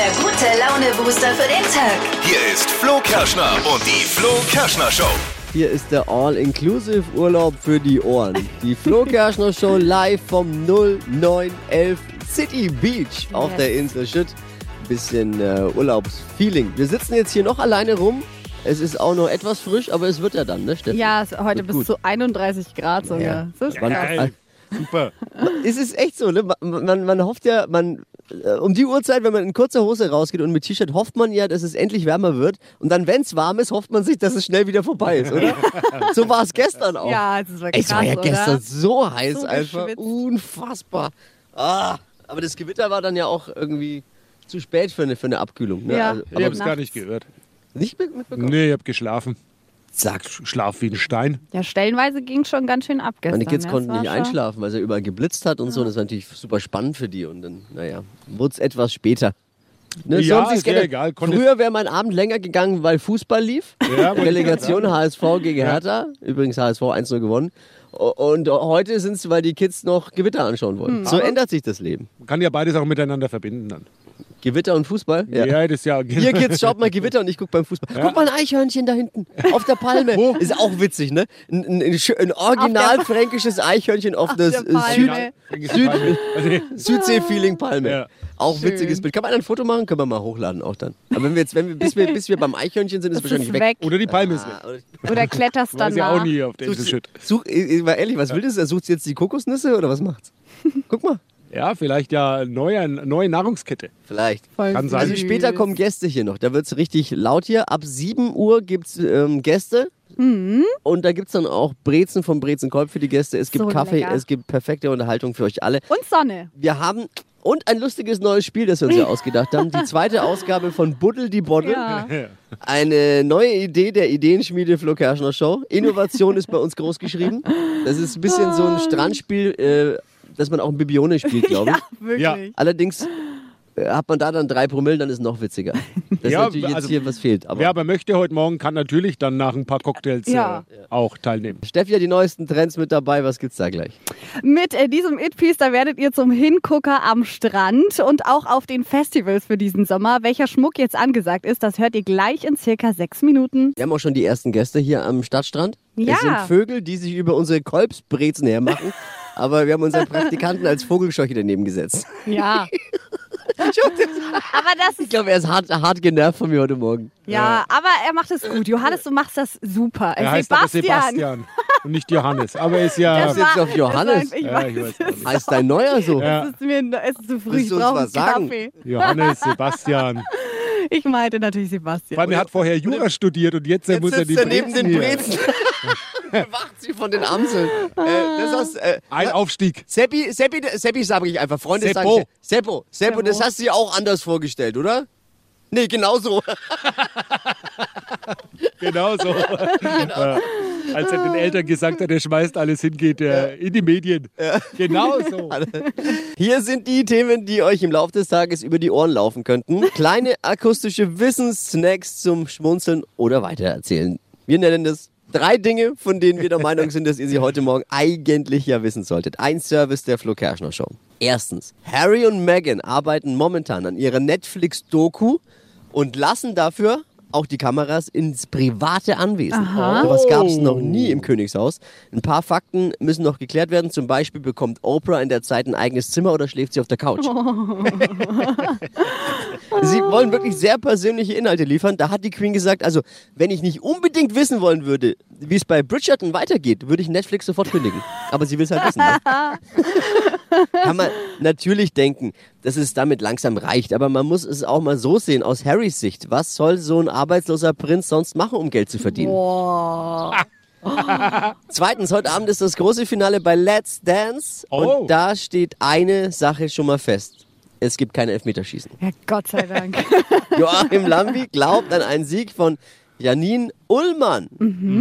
der gute Laune-Booster für den Tag. Hier ist Flo Kerschner und die Flo Kerschner Show. Hier ist der All-Inclusive-Urlaub für die Ohren. Die Flo Kerschner Show live vom 0911 City Beach auf Yes. der Insel Schütt. Bisschen äh, Urlaubsfeeling. Wir sitzen jetzt hier noch alleine rum. Es ist auch noch etwas frisch, aber es wird ja dann, ne, Steffi? Ja, es- heute Wird bis gut. zu 31 Grad sogar. Ja. Das ist Wann- krass. Super. Es ist echt so, ne? Man, man, man hofft ja, man äh, um die Uhrzeit, wenn man in kurzer Hose rausgeht und mit T-Shirt, hofft man ja, dass es endlich wärmer wird. Und dann, wenn es warm ist, hofft man sich, dass es schnell wieder vorbei ist, oder? so war es gestern auch. Ja, es ist Ey, wirklich es war ja krass, gestern oder? so heiß So einfach. Unfassbar. Ah, aber das Gewitter war dann ja auch irgendwie zu spät für eine, für eine Abkühlung. Ne? Ja. Also, Ich habe es gar nicht gehört. nicht mit- mitbekommen? Nee, ich habe geschlafen. Sag, Schlaf wie ein Stein. Ja, stellenweise ging schon ganz schön ab gestern. meine Kids ja, konnten nicht einschlafen, weil es ja überall geblitzt hat und so. Das war natürlich super spannend für die. Und dann, naja, wurde es etwas später. Ne, so Ja, sie's ist ja egal, konnte- Früher wäre mein Abend länger gegangen, weil Fußball lief. Ja, Relegation HSV gegen Hertha. Übrigens HSV 1-0 gewonnen. Und heute sind es, weil die Kids noch Gewitter anschauen wollen. Hm. So ändert sich das Leben. Man kann ja beides auch miteinander verbinden dann. Gewitter und Fußball? Ja, das ist ja. Hier Kids, schaut mal Gewitter und ich guck beim Fußball. Guck mal ein Eichhörnchen da hinten auf der Palme. Wo? Ist auch witzig, ne? Ein, ein, ein, ein original fränkisches Eichhörnchen auf, der, der Süd. Süd, Also, Südsee-Feeling-Palme. Ja. Auch Schön. witziges Bild. Kann man ein Foto machen? Können wir mal hochladen auch dann. Aber wenn wir jetzt, wenn wir, bis, wir, bis wir beim Eichhörnchen sind, ist Das wahrscheinlich ist weg. weg. oder die Palme ist weg. Ah, oder- Oder kletterst dann Weiß ja nach. auch nie auf der Schütt. Such, ich- mal ehrlich, was will das? Sucht sie jetzt die Kokosnüsse oder was macht's? Guck mal. Ja, vielleicht ja neue, neue Nahrungskette. Vielleicht. Voll Kann sein. Also später kommen Gäste hier noch. Da wird es richtig laut hier. Ab 7 Uhr gibt es ähm, Gäste. Und da gibt es dann auch Brezen vom Brezenkolb für die Gäste. Es gibt So Kaffee, lecker. es gibt perfekte Unterhaltung für euch alle. Und Sonne. Wir haben und ein lustiges neues Spiel, das wir uns ja ausgedacht haben. Die zweite Ausgabe von Buddel die Boddel. Ja. Eine neue Idee der Ideenschmiede Flo Kerschner Show. Innovation ist bei uns groß geschrieben. Das ist ein bisschen so ein Strandspiel, äh, das man auch in Bibione spielt, glaube ich. Ja, wirklich. Ja. Allerdings äh, hat man da dann drei Promille, dann ist es noch witziger. Das ist Ja, natürlich jetzt also- hier was fehlt. Aber Wer aber möchte heute Morgen, kann natürlich dann nach ein paar Cocktails Ja. äh, auch teilnehmen. Steffi hat die neuesten Trends mit dabei. Was gibt's da gleich? Mit äh, diesem It-Piece, da werdet ihr zum Hingucker am Strand und auch auf den Festivals für diesen Sommer. Welcher Schmuck jetzt angesagt ist, das hört ihr gleich in circa sechs Minuten. Wir haben auch schon die ersten Gäste hier am Stadtstrand. Ja. Es sind Vögel, die sich über unsere Kolbsbrezen hermachen. aber wir haben unseren Praktikanten als Vogelscheuche daneben gesetzt. Ja. aber das Ich glaube, er ist hart, hart genervt von mir heute Morgen. ja, aber er macht es gut. Johannes, du machst das super. Er heißt aber Sebastian und nicht Johannes. Aber er ist ja. Das jetzt auf Johannes. Das war, ich Ja, weiß, ich weiß. Heißt dein Neuer so? Ja. es ist mir es ist zu früh. Willst Ich brauche einen was sagen? Kaffee. Johannes, Sebastian. Ich meinte natürlich Vor Sebastian. allem, er hat vorher Jura studiert und jetzt, Jetzt muss er die sitzt er neben Brezen den. Brezen. Bewacht sie von den Amseln. Äh, das hast, äh, Ein Aufstieg. Seppi, Seppi, Seppi sage ich einfach. Freunde Seppo. sagen Seppo. Seppo, Seppo. das hast du dir auch anders vorgestellt, oder? Nee, genau so. Genau so. Ja. Als er den Eltern gesagt hat, er schmeißt alles hin, geht er in die Medien. Genau so. Hier sind die Themen, die euch im Laufe des Tages über die Ohren laufen könnten. Kleine akustische Wissenssnacks zum Schmunzeln oder weitererzählen. Wir nennen das drei Dinge, von denen wir der Meinung sind, dass ihr sie heute Morgen eigentlich ja wissen solltet. Ein Service der Flo Kerschner Show. Erstens, Harry und Meghan arbeiten momentan an ihrer Netflix-Doku und lassen dafür auch die Kameras ins private Anwesen. Aha. Sowas gab es noch nie im Königshaus. Ein paar Fakten müssen noch geklärt werden. Zum Beispiel bekommt Oprah in der Zeit ein eigenes Zimmer oder schläft sie auf der Couch. sie wollen wirklich sehr persönliche Inhalte liefern. Da hat die Queen gesagt, also wenn ich nicht unbedingt wissen wollen würde, wie es bei Bridgerton weitergeht, würde ich Netflix sofort kündigen. Aber sie will es halt wissen. Ne? Kann man natürlich denken, dass es damit langsam reicht. Aber man muss es auch mal so sehen, aus Harrys Sicht. Was soll so ein arbeitsloser Prinz sonst machen, um Geld zu verdienen? Boah. Zweitens, heute Abend ist das große Finale bei Let's Dance. Oh. Und da steht eine Sache schon mal fest. Es gibt kein Elfmeterschießen. Ja, Gott sei Dank. Joachim Lambi glaubt an einen Sieg von Janine Ullmann.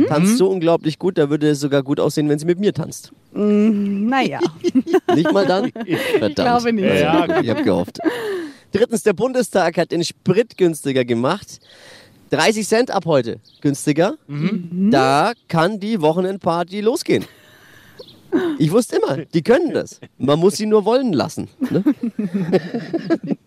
Tanzt so unglaublich gut, da würde es sogar gut aussehen, wenn sie mit mir tanzt. naja. Nicht mal dann? Verdammt. glaube nicht. Ja, Ich habe gehofft. Drittens, der Bundestag hat den Sprit günstiger gemacht. 30 Cent ab heute günstiger. Da kann die Wochenendparty losgehen. Ich wusste immer, die können das. Man muss sie nur wollen lassen. Ne?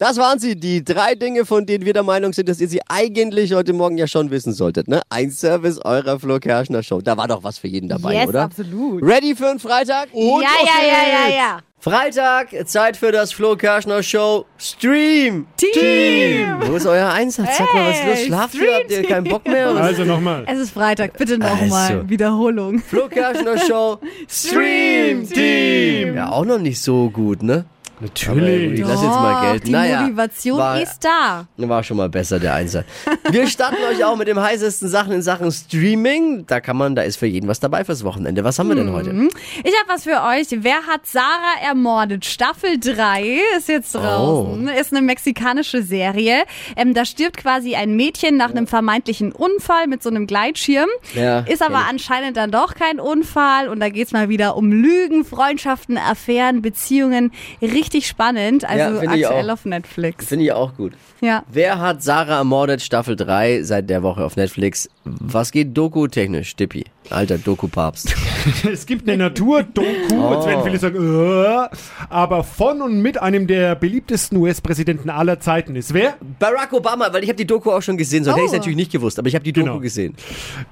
Das waren sie, die drei Dinge, von denen wir der Meinung sind, dass ihr sie eigentlich heute Morgen ja schon wissen solltet. Ne? Ein Service eurer Flo Kerschner Show. Da war doch was für jeden dabei, yes, oder? absolut. Ready für einen Freitag? Und ja, ja, ja, ja, ja. Freitag, Zeit für das Flo Kerschner Show Stream. Team. Wo ist euer Einsatz? Sag mal, was ist los? Hey, Schlaft ihr? Habt ihr keinen Bock mehr? Was? Also nochmal. Es ist Freitag, bitte nochmal. Also. Wiederholung. Flo Kerschner Show Stream Team. Ja, auch noch nicht so gut, ne? Natürlich. Ich lass jetzt mal gelten. Die Naja, Motivation war- ist da. War schon mal besser, der Einsatz. Wir starten euch auch mit dem heißesten Sachen in Sachen Streaming. Da kann man, da ist für jeden was dabei fürs Wochenende. Was haben wir denn heute? Ich habe was für euch. Wer hat Sarah ermordet? Staffel 3 ist jetzt draußen. Ist eine mexikanische Serie. Ähm, da stirbt quasi ein Mädchen nach einem vermeintlichen Unfall mit so einem Gleitschirm. Ja, ist aber anscheinend dann doch kein Unfall. Und da geht's mal wieder um Lügen, Freundschaften, Affären, Beziehungen. Richtig spannend. Also Ja, aktuell auf Netflix. Finde ich auch gut. Ja. Wer hat Sarah ermordet? Staffel 3 seit der Woche auf Netflix. Was geht Doku-technisch, Dippi? Alter Doku-Papst. Es gibt eine Natur-Doku, Oh. jetzt werden viele sagen, äh, aber von und mit einem der beliebtesten US-Präsidenten aller Zeiten ist wer? Barack Obama, weil ich habe die Doku auch schon gesehen. So hätte ich es Oh. natürlich nicht gewusst, aber ich habe die Doku Genau. gesehen.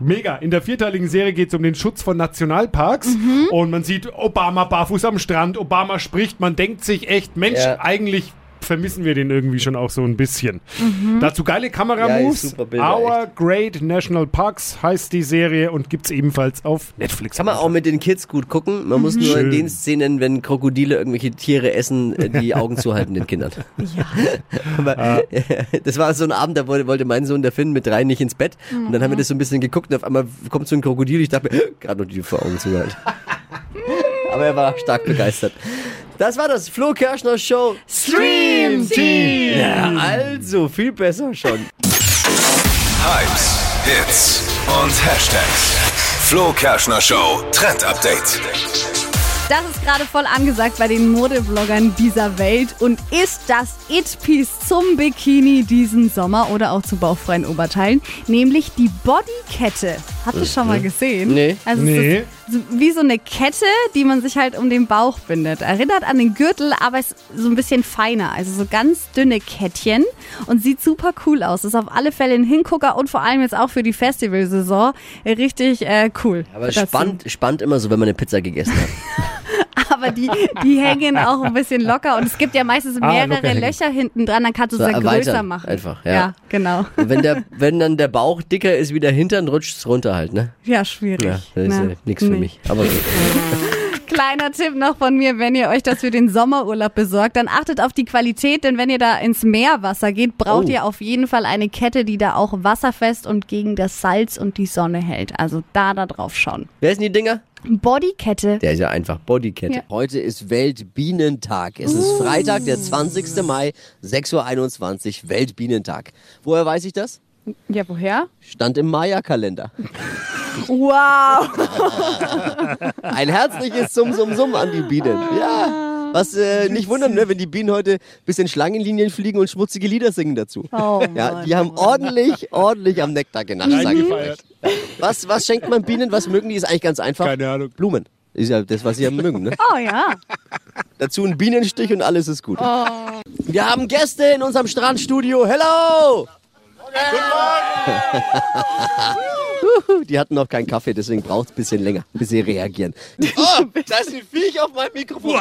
Mega. In der vierteiligen Serie geht es um den Schutz von Nationalparks Mhm. und man sieht Obama barfuß am Strand, Obama spricht, man denkt sich echt, Mensch, Ja. eigentlich vermissen wir den irgendwie schon auch so ein bisschen. Dazu geile Kameramoves. Ja, Our Great National Parks heißt die Serie und gibt's ebenfalls auf Netflix. Kann man auch mit den Kids gut gucken. Man muss nur in Schön. den Szenen, wenn Krokodile irgendwelche Tiere essen, äh, die Augen zuhalten den Kindern. Ja. Aber das war so ein Abend, da wollte, wollte mein Sohn, der Finn, mit drei nicht ins Bett. Und dann haben wir das so ein bisschen geguckt und auf einmal kommt so ein Krokodil. Ich dachte mir, gerade noch die vor Augen zugehalten. Aber er war stark begeistert. Das war das Flo Kerschner Show Stream Team. Ja, also viel besser schon. Hypes, Hits und Hashtags. Flo Kerschner Show Trend Update. Das ist gerade voll angesagt bei den Modevloggern dieser Welt und ist das It-Piece zum Bikini diesen Sommer oder auch zu bauchfreien Oberteilen, nämlich die Bodykette. Habt ihr schon mal gesehen? Nee. Also es Nee. wie so eine Kette, die man sich halt um den Bauch bindet. Erinnert an den Gürtel, aber ist so ein bisschen feiner. Also so ganz dünne Kettchen und sieht super cool aus. Ist auf alle Fälle ein Hingucker und vor allem jetzt auch für die Festivalsaison richtig äh, cool. Aber spannend, spannend immer so, wenn man eine Pizza gegessen hat. Aber die, die hängen auch ein bisschen locker und es gibt ja meistens Ah, mehrere hängen. Löcher hinten dran, dann kannst du So es ja erweitern größer machen. einfach, ja. genau. Und wenn, der, wenn dann der Bauch dicker ist wie der Hintern, rutscht es runter halt, ne? Ja, schwierig. Ja, das ist Na, ja nichts für nee. mich. Aber gut. Kleiner Tipp noch von mir, wenn ihr euch das für den Sommerurlaub besorgt, dann achtet auf die Qualität, denn wenn ihr da ins Meerwasser geht, braucht Oh. ihr auf jeden Fall eine Kette, die da auch wasserfest und gegen das Salz und die Sonne hält. Also da da drauf schauen. Wer sind die Dinger? Bodykette. Der ist ja einfach Bodykette. Ja. Heute ist Weltbienentag. Es ist Freitag, der 20. Mai, 6.21 Uhr, Weltbienentag. Woher weiß ich das? Ja, woher? Stand im Maya-Kalender. Wow. Ein herzliches Sum Sum Sum an die Bienen. Ja. Was äh, nicht wundern, ne, wenn die Bienen heute ein bisschen Schlangenlinien fliegen und schmutzige Lieder singen dazu. Oh ja, Mann, die haben ordentlich, ordentlich am Nektar genascht, sag ich euch. Was, was schenkt man Bienen? Was mögen die? Ist eigentlich ganz einfach. Keine Ahnung. Blumen. Ist ja das, was sie ja mögen, ne? Oh ja. Dazu ein Bienenstich und alles ist gut. Wir haben Gäste in unserem Strandstudio. Hello! Guten Die hatten noch keinen Kaffee, deswegen braucht es ein bisschen länger, bis sie reagieren. Oh, da ist ein Viech auf meinem Mikrofon.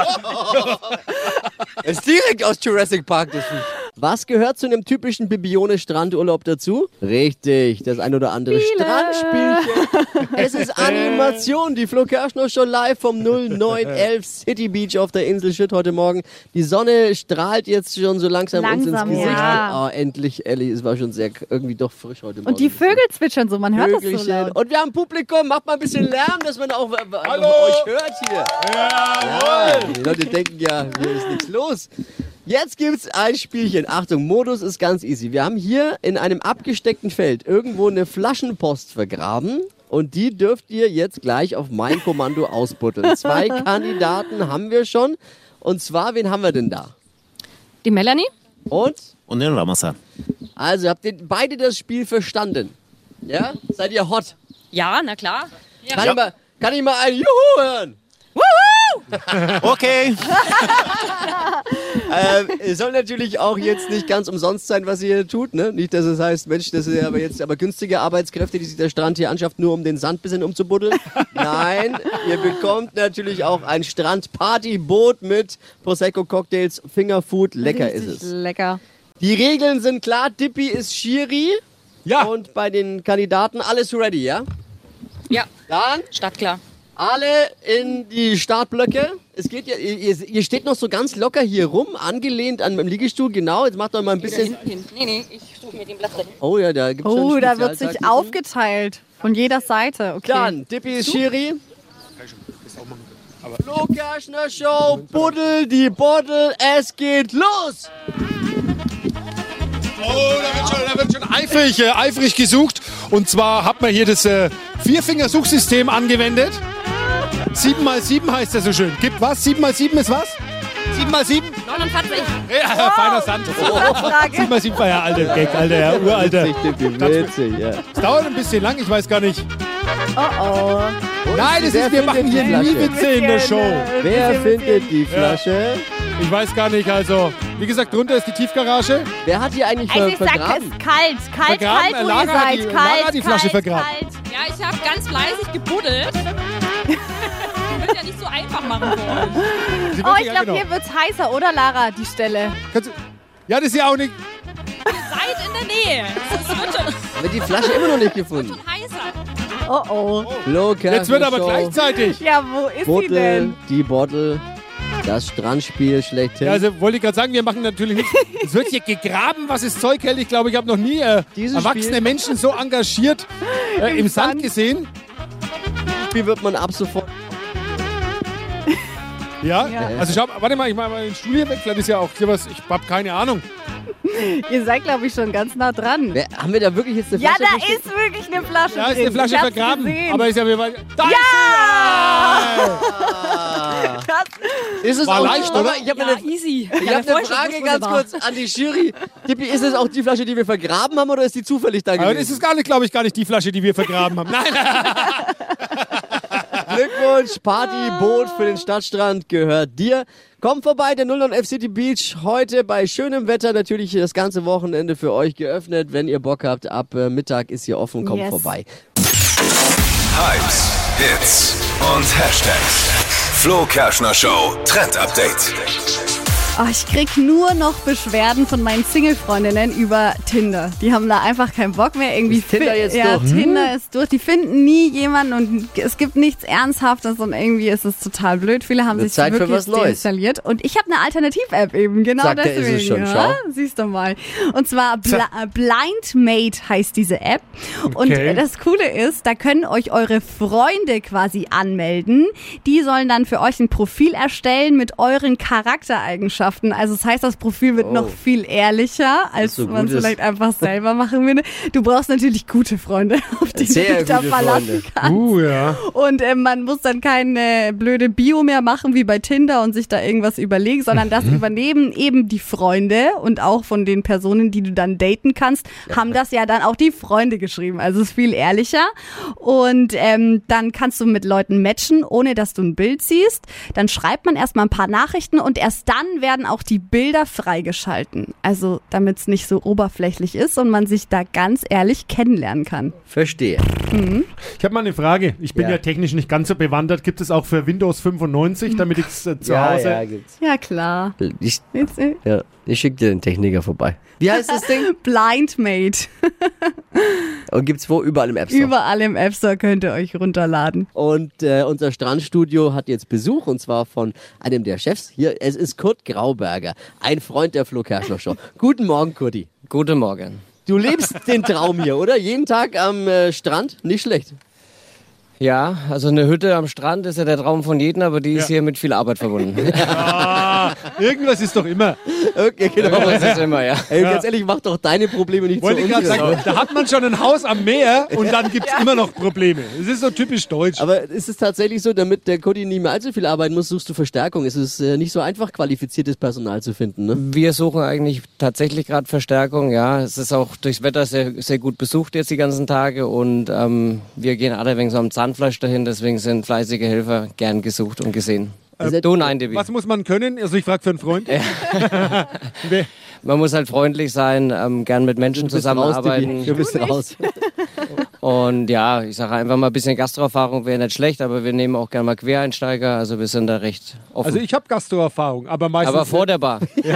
Das ist direkt aus Jurassic Park, das Viech. Was gehört zu einem typischen Bibione-Strandurlaub dazu? Richtig, das ein oder andere Strandspielchen. Es ist Animation, die Flo Kerschner schon live vom 0911 City Beach auf der Insel Schütt heute Morgen. Die Sonne strahlt jetzt schon so langsam, uns Langsam, ins Gesicht. ja. Oh, endlich, Ellie, es war schon sehr, irgendwie doch frisch heute Morgen. Und die Vögel zwitschern so, man hört das so Vögelchen. laut. Und wir haben Publikum, macht mal ein bisschen Lärm, dass man auch, auch euch hört hier. Ja, die Leute denken ja, hier ist nichts los. Jetzt gibt's ein Spielchen. Achtung, Modus ist ganz easy. Wir haben hier in einem abgesteckten Feld irgendwo eine Flaschenpost vergraben. Und die dürft ihr jetzt gleich auf mein Kommando ausbuddeln. Zwei Kandidaten haben wir schon. Und zwar, wen haben wir denn da? Die Melanie? Und? Und den Ramazan. Also, habt ihr beide das Spiel verstanden? Ja? Seid ihr hot? Ja, na klar. Kann, ich, mal, kann ich mal ein Juhu hören? Okay. es soll natürlich auch jetzt nicht ganz umsonst sein, was ihr hier tut. Ne? Nicht, dass es heißt, Mensch, das ist aber jetzt aber günstige Arbeitskräfte, die sich der Strand hier anschafft, nur um den Sand bisschen umzubuddeln. Nein, ihr bekommt natürlich auch ein Strandpartyboot mit Prosecco-Cocktails, Fingerfood. Lecker ist Richtig es. Lecker. Die Regeln sind klar. Dippy ist Schiri. Ja. Und bei den Kandidaten alles ready, ja? Ja, Dann startklar. Alle in die Startblöcke. Es geht ja, ihr, ihr steht noch so ganz locker hier rum, angelehnt an meinem Liegestuhl. Genau, jetzt macht euch mal ein bisschen. Hin. Nee, nee, ich suche mir den Platz dahin. Oh ja, da gibt's schon Oh, da wird sich aufgeteilt. Von jeder Seite. Okay. Dann, Dippy ist Schiri. Flo Kerschner Show, Buddel die Buddel, es geht los! Oh, da wird schon, da wird schon eifrig, äh, eifrig gesucht. Und zwar hat man hier das äh, Vierfinger-Suchsystem angewendet. 7 x 7 heißt das so schön. Gibt was? 7 x 7 ist was? 7 x 7? 49. Ja, feiner Sand. Frage. 7 x 7 war ja alter Gag, alter, ja, uralter. Witzig, witzig, ja. Es dauert ein bisschen lang, ich weiß gar nicht. Oh oh. Nein, das ist, wir machen hier die nie? Witze in der Show. Wer findet die Flasche? Ich weiß gar nicht, also, wie gesagt, drunter ist die Tiefgarage. Wer hat die eigentlich Also ver ich sag, es vergraben? ist kalt. Kalt, Vergraben? kalt, wo Lara ihr hat die- seid. Lara Kalt, hat die Flasche kalt, vergraben. kalt. Ja, ich habe ganz fleißig gebuddelt. Ja nicht so einfach machen. Sie Oh, wird- ich glaube, genau. hier wird's heißer, oder Lara, die Stelle? Kannst du- Ja, das ist ja auch nicht. Seid in der Nähe. Es wird schon Wird die Flasche immer noch nicht gefunden. heißer. Oh oh. Flo Kerschner Jetzt wird aber Show, gleichzeitig. Ja, wo ist sie Bottle, denn? die Bottle, das Strandspiel schlechthin. Ja, also wollte ich gerade sagen, wir machen natürlich nicht. Es wird hier gegraben, was es Zeug hält. Ich glaube, ich habe noch nie äh, erwachsene Spiel- Menschen so engagiert äh, im Sand gesehen. Wie wird man ab sofort? Ja? Ja. Also schau, warte mal, ich mache mal den Stuhl hier weg. Vielleicht ist ja auch hier was. Ich habe keine Ahnung. Ihr seid, glaube ich, schon ganz nah dran. Wer, haben wir da wirklich jetzt eine Ja, Flasche da versteckt? ist wirklich eine Flasche Da ist eine Flasche ich vergraben. Gesehen. Aber ist ja wieder. Da das, Ist es War auch, leicht, oder? Ich habe Ja, eine, easy. ich hab eine Frage ganz kurz an die Jury. Dippi, ist es auch die Flasche, die wir vergraben haben oder ist die zufällig da Aber das gewesen? ist gar nicht, glaube ich, gar nicht die Flasche, die wir vergraben haben. Nein, Glückwunsch, Partyboot für den Stadtstrand gehört dir. Komm vorbei, der 09 F City Beach. Heute bei schönem Wetter natürlich das ganze Wochenende für euch geöffnet. Wenn ihr Bock habt, ab äh, Mittag ist hier offen, kommt Yes. vorbei. Hypes, Hits und Hashtags. Flo Kerschner Show Trend Update. Oh, ich krieg nur noch Beschwerden von meinen Single-Freundinnen über Tinder. Die haben da einfach keinen Bock mehr. Irgendwie Ist Tinder jetzt ja, durch? Tinder ist durch. Die finden nie jemanden und es gibt nichts Ernsthaftes und irgendwie ist es total blöd. Viele haben Wird sich Zeit wirklich deinstalliert. Und ich habe eine Alternativ-App eben, genau Sagt er, ist deswegen. es schon. ja? Schau. Siehst du mal. Und zwar Bl Blind Mate heißt diese App. Und Okay. das Coole ist, da können euch eure Freunde quasi anmelden. Die sollen dann für euch ein Profil erstellen mit euren Charaktereigenschaften. Also das heißt, das Profil wird Oh. noch viel ehrlicher, als so man es vielleicht einfach selber machen würde. Du brauchst natürlich gute Freunde, auf die Sehr du dich da verlassen Freunde. kannst. Uh, ja. Und äh, man muss dann keine blöde Bio mehr machen wie bei Tinder und sich da irgendwas überlegen, sondern das übernehmen eben die Freunde und auch von den Personen, die du dann daten kannst, haben das ja dann auch die Freunde geschrieben. Also es ist viel ehrlicher. Und ähm, dann kannst du mit Leuten matchen, ohne dass du ein Bild siehst. Dann schreibt man erstmal ein paar Nachrichten und erst dann werden auch die Bilder freigeschalten. Also damit es nicht so oberflächlich ist und man sich da ganz ehrlich kennenlernen kann. Verstehe. Ich habe mal eine Frage. Ich bin Ja. ja. technisch nicht ganz so bewandert. Gibt es auch für Windows 95, damit ich es äh, zu ja, Hause. ja, gibt's. Ja, klar. Ich, äh, ja, ich schicke dir den Techniker vorbei. Wie heißt das Ding? Blind Mate. Und gibt's wo? Überall im App Store. Überall im App Store könnt ihr euch runterladen. Und äh, unser Strandstudio hat jetzt Besuch und zwar von einem der Chefs. Hier, es ist Kurt Grauberger, ein Freund der Flo Kerschner Show. Guten Morgen, Kurti. Guten Morgen. Du lebst den Traum hier, oder? Jeden Tag am äh, Strand? Nicht schlecht. Ja, also eine Hütte am Strand ist ja der Traum von jedem, aber die ist Ja. hier mit viel Arbeit verbunden. Ah, irgendwas ist doch immer. Okay, genau. das ist immer, ja. Ey, ganz ehrlich, mach doch deine Probleme nicht Wollte zu ich gerade uns. sagen, da hat man schon ein Haus am Meer und dann gibt es immer noch Probleme. Das ist so typisch deutsch. Aber ist es tatsächlich so, damit der Kurti nicht mehr allzu viel arbeiten muss, suchst du Verstärkung? Es ist äh, nicht so einfach, qualifiziertes Personal zu finden, ne? Wir suchen eigentlich tatsächlich gerade Verstärkung, ja. Es ist auch durchs Wetter sehr, sehr gut besucht jetzt die ganzen Tage und ähm, wir gehen alle wegen so am Zahnfleisch dahin, deswegen sind fleißige Helfer gern gesucht und gesehen. Du nein, Debbie. Was muss man können? Also ich frage für einen Freund. Man muss halt freundlich sein, ähm, gern mit Menschen zusammenarbeiten. Du bist raus. Und ja, ich sage einfach mal ein bisschen Gastroerfahrung wäre nicht schlecht, aber wir nehmen auch gerne mal Quereinsteiger, also wir sind da recht offen. Also ich habe Gastroerfahrung, aber meistens. aber vor der Bar. Wie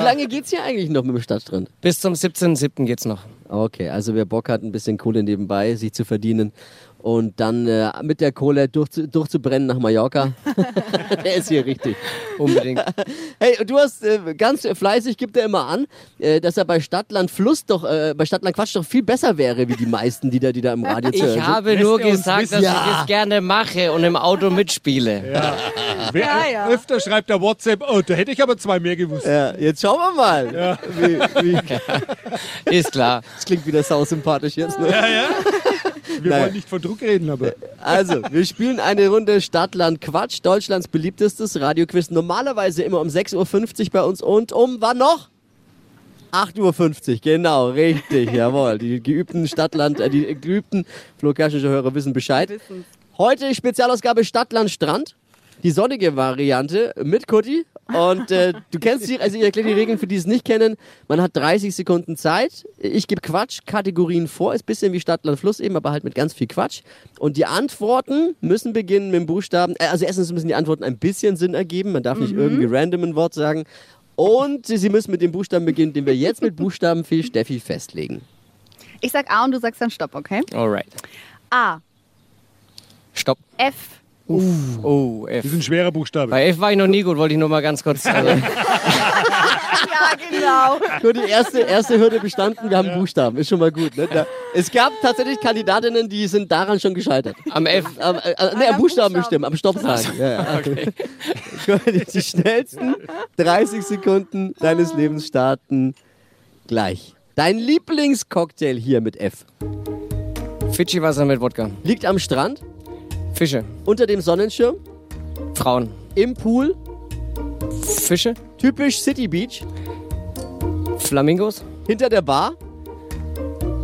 lange geht's hier eigentlich noch mit dem Stadtstrand? Bis zum 17.07. geht's noch. Okay, also wer Bock hat, ein bisschen Kohle nebenbei sich zu verdienen und dann äh, mit der Kohle durchzu, durchzubrennen nach Mallorca, der ist hier richtig. Unbedingt. Hey, und du hast äh, ganz fleißig, gibt er immer an, äh, dass er bei Stadtland Fluss doch, äh, bei Stadtland Quatsch doch viel besser wäre, wie die meisten, die da, die da im Radio zu hören Ich sind. habe nur er gesagt, wissen. dass Ja. ich es gerne mache und im Auto mitspiele. Wer Ja, ja. öfter schreibt der WhatsApp, oh, da hätte ich aber zwei mehr gewusst. Ja, jetzt schauen wir mal. Wie, wie, Ist klar. das klingt wieder sausympathisch jetzt. Ne? Wir Naja. wollen nicht von Druck reden, aber. Also, wir spielen eine Runde Stadtland Quatsch, Deutschlands beliebtestes Radioquiz. Normalerweise immer um 6.50 Uhr bei uns und um wann noch? 8.50 Uhr, genau, richtig, jawohl. Die geübten Stadtland, äh, die geübten Flo Hörer wissen Bescheid. Heute Spezialausgabe Stadtland Strand. Die sonnige Variante mit Kutti. Und äh, du kennst die, also ich erkläre die Regeln für die es nicht kennen. Man hat 30 Sekunden Zeit. Ich gebe Quatsch-Kategorien vor. Ist ein bisschen wie Stadtland Fluss eben, aber halt mit ganz viel Quatsch. Und die Antworten müssen beginnen mit dem Buchstaben. Äh, also erstens müssen die Antworten ein bisschen Sinn ergeben. Man darf nicht irgendwie random ein Wort sagen. Und sie müssen mit dem Buchstaben beginnen, den wir jetzt mit Buchstabenfee Steffi festlegen. Ich sag A und du sagst dann Stopp, okay? Alright. A, Stopp. F, Oh, F. Das ist ein schwerer Buchstabe. Bei F war ich noch nie gut, wollte ich nur mal ganz kurz. Also, Ja, genau. Nur die erste, erste Hürde bestanden, wir haben Buchstaben. Ist schon mal gut. Ne? Da, es gab tatsächlich Kandidatinnen, die sind daran schon gescheitert. am F. Am, äh, äh, nee, am Buchstaben am Buchstaben. bestimmen, am Stopp sagen. Ja, ja. Gut, Die schnellsten 30 Sekunden deines Lebens starten gleich. Dein Lieblingscocktail hier mit F Fidschi-Wasser mit Wodka. liegt am Strand, Fische. unter dem Sonnenschirm, Frauen. im Pool, Fische. typisch City Beach, Flamingos. hinter der Bar,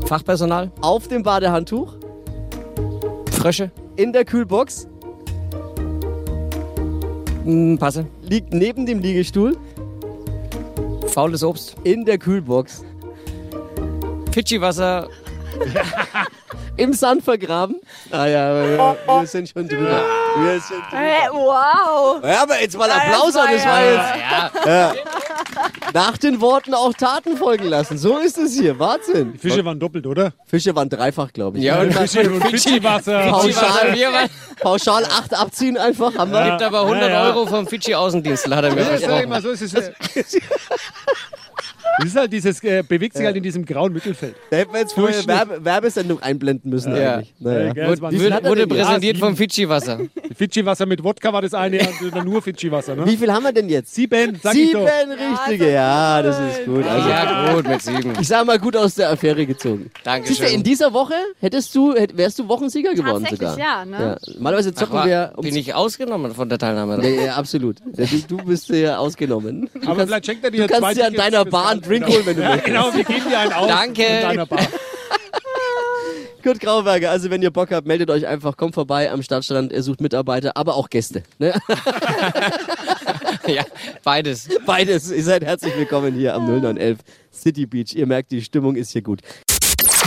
Fachpersonal. auf dem Badehandtuch, Frösche. in der Kühlbox, Hm, Passe. liegt neben dem Liegestuhl, Faules Obst. in der Kühlbox, Fidschi-Wasser. im Sand vergraben. Ah ja, wir, wir sind schon drüber. Wir sind drüber. Hey, wow. Ja, aber jetzt mal Applaus an, das war jetzt Ja. nach den Worten auch Taten folgen lassen. So ist es hier, Wahnsinn. Die Fische waren doppelt, oder? Fische waren dreifach, glaube ich. Ja, und Fische und Fidschi-Wasser. Pauschal, pauschal acht abziehen einfach, haben wir. gibt aber 100 Ja, ja. Euro vom Fidschi-Außendienst, hat er mir Ja, sag ich versprochen. mal, so ist es. Das ist halt dieses, äh, bewegt sich halt in diesem grauen Mittelfeld. Da hätten wir jetzt vorher. Werbe Werbesendung einblenden müssen Ja. eigentlich. Naja. Ja, Wurde, wurde präsentiert Ja, vom Fidschi-Wasser. Fidschi-Wasser mit Wodka war das eine, und nur Fidschi-Wasser, ne? Wie viel haben wir denn jetzt? Sieben, sag ich Sieben doch. richtige, ja, das ist gut. Also, Ja, gut, mit sieben. ich sag mal, gut aus der Affäre gezogen. Dankeschön. Siehst du, in dieser Woche hättest du, hätt- wärst du Wochensieger geworden sogar. ja, ne? Ja. Normalerweise zocken Ach, wir um bin ich ausgenommen von der Teilnahme? Nee, ja, absolut. Du, du bist ja ausgenommen. Du Aber kannst, vielleicht schenkt er dir du kannst dir an deiner Bar einen. Drink holen, wenn du Ja, möchtest. genau, wir geben dir einen aus. Danke. In deiner Bar. Kurt Grauberger, also wenn ihr Bock habt, meldet euch einfach, kommt vorbei am Stadtstrand, er sucht Mitarbeiter, aber auch Gäste. Ne? ja, beides. Beides, ihr seid herzlich willkommen hier am 0911 City Beach. Ihr merkt, die Stimmung ist hier gut.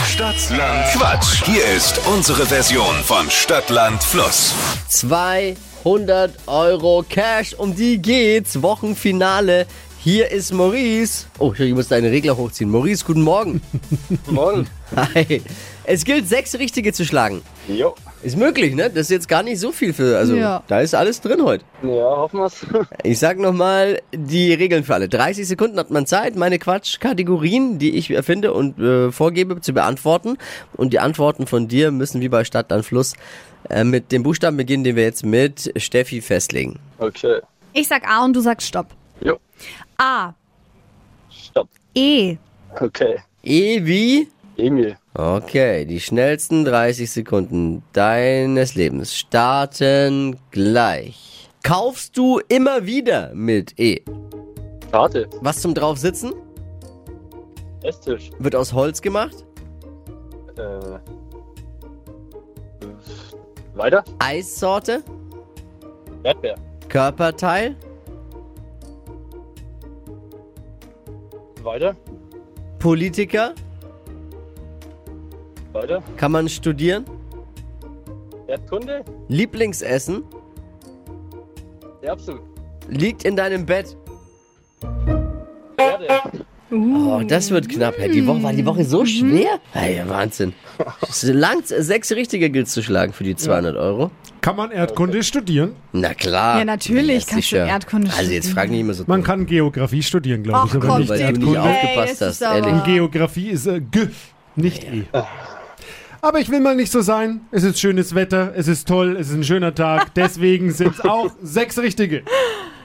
Stadtland Quatsch. Hier ist unsere Version von Stadtland Fluss. 200 Euro Cash, um die geht's. Wochenfinale. Hier ist Maurice. Oh, ich muss deine Regler hochziehen. Maurice, guten Morgen. Guten Morgen. Hi. Es gilt, sechs Richtige zu schlagen. Jo. Ist möglich, ne? Das ist jetzt gar nicht so viel für. Also, Ja. da ist alles drin heute. Ja, hoffen wir's. Ich sag nochmal die Regeln für alle. 30 Sekunden hat man Zeit, meine Quatschkategorien, die ich erfinde und äh, vorgebe, zu beantworten. Und die Antworten von dir müssen wie bei Stadt an Fluss äh, mit dem Buchstaben beginnen, den wir jetzt mit Steffi festlegen. Okay. Ich sag A und du sagst Stopp. Jo. A, Stopp. E, Okay. E wie? Emil. Okay, die schnellsten 30 Sekunden deines Lebens starten gleich. Kaufst du immer wieder mit E? Karte. Was zum draufsitzen? Esstisch. Wird aus Holz gemacht? Äh. Weiter? Eissorte? Erdbeer. Körperteil, Weiter. Politiker, Weiter. kann man studieren, Erdkunde. Lieblingsessen, Erbsen. liegt in deinem Bett. Pferde. Oh, das wird knapp. Hey, die Woche war die Woche so schwer. Hey, Wahnsinn. Es langt sechs richtige gilt zu schlagen für die 200 Euro. Kann man Erdkunde studieren? Na klar. Ja, natürlich kannst du sicher. Erdkunde Also jetzt studieren. frag nicht immer so Man kann Geografie studieren, glaube Ach ich, oder komm, nicht? weil du nicht ey, aufgepasst das hast, aber- ehrlich. Und Geografie ist äh, G, nicht E. Aber ich will mal nicht so sein. Es ist schönes Wetter, es ist toll, es ist ein schöner Tag. Deswegen sind es auch sechs richtige.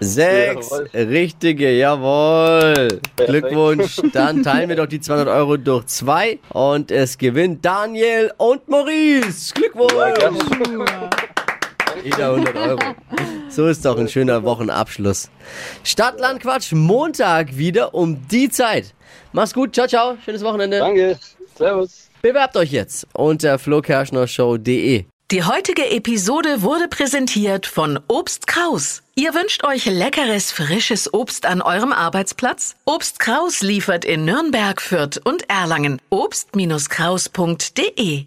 Sechs Jawohl. richtige, jawohl. Glückwunsch. Dann teilen wir doch die 200 Euro durch zwei und es gewinnt Daniel und Maurice. Glückwunsch. Jeder 100 Euro. So ist doch ein schöner Wochenabschluss. Stadtland Quatsch, Montag wieder um die Zeit. Mach's gut, ciao, ciao, schönes Wochenende. Danke. Servus. Bewerbt euch jetzt unter flokerschnershow.de. Die heutige Episode wurde präsentiert von Obst Kraus. Ihr wünscht euch leckeres, frisches Obst an eurem Arbeitsplatz? Obst Kraus liefert in Nürnberg, Fürth und Erlangen. Obst-Kraus.de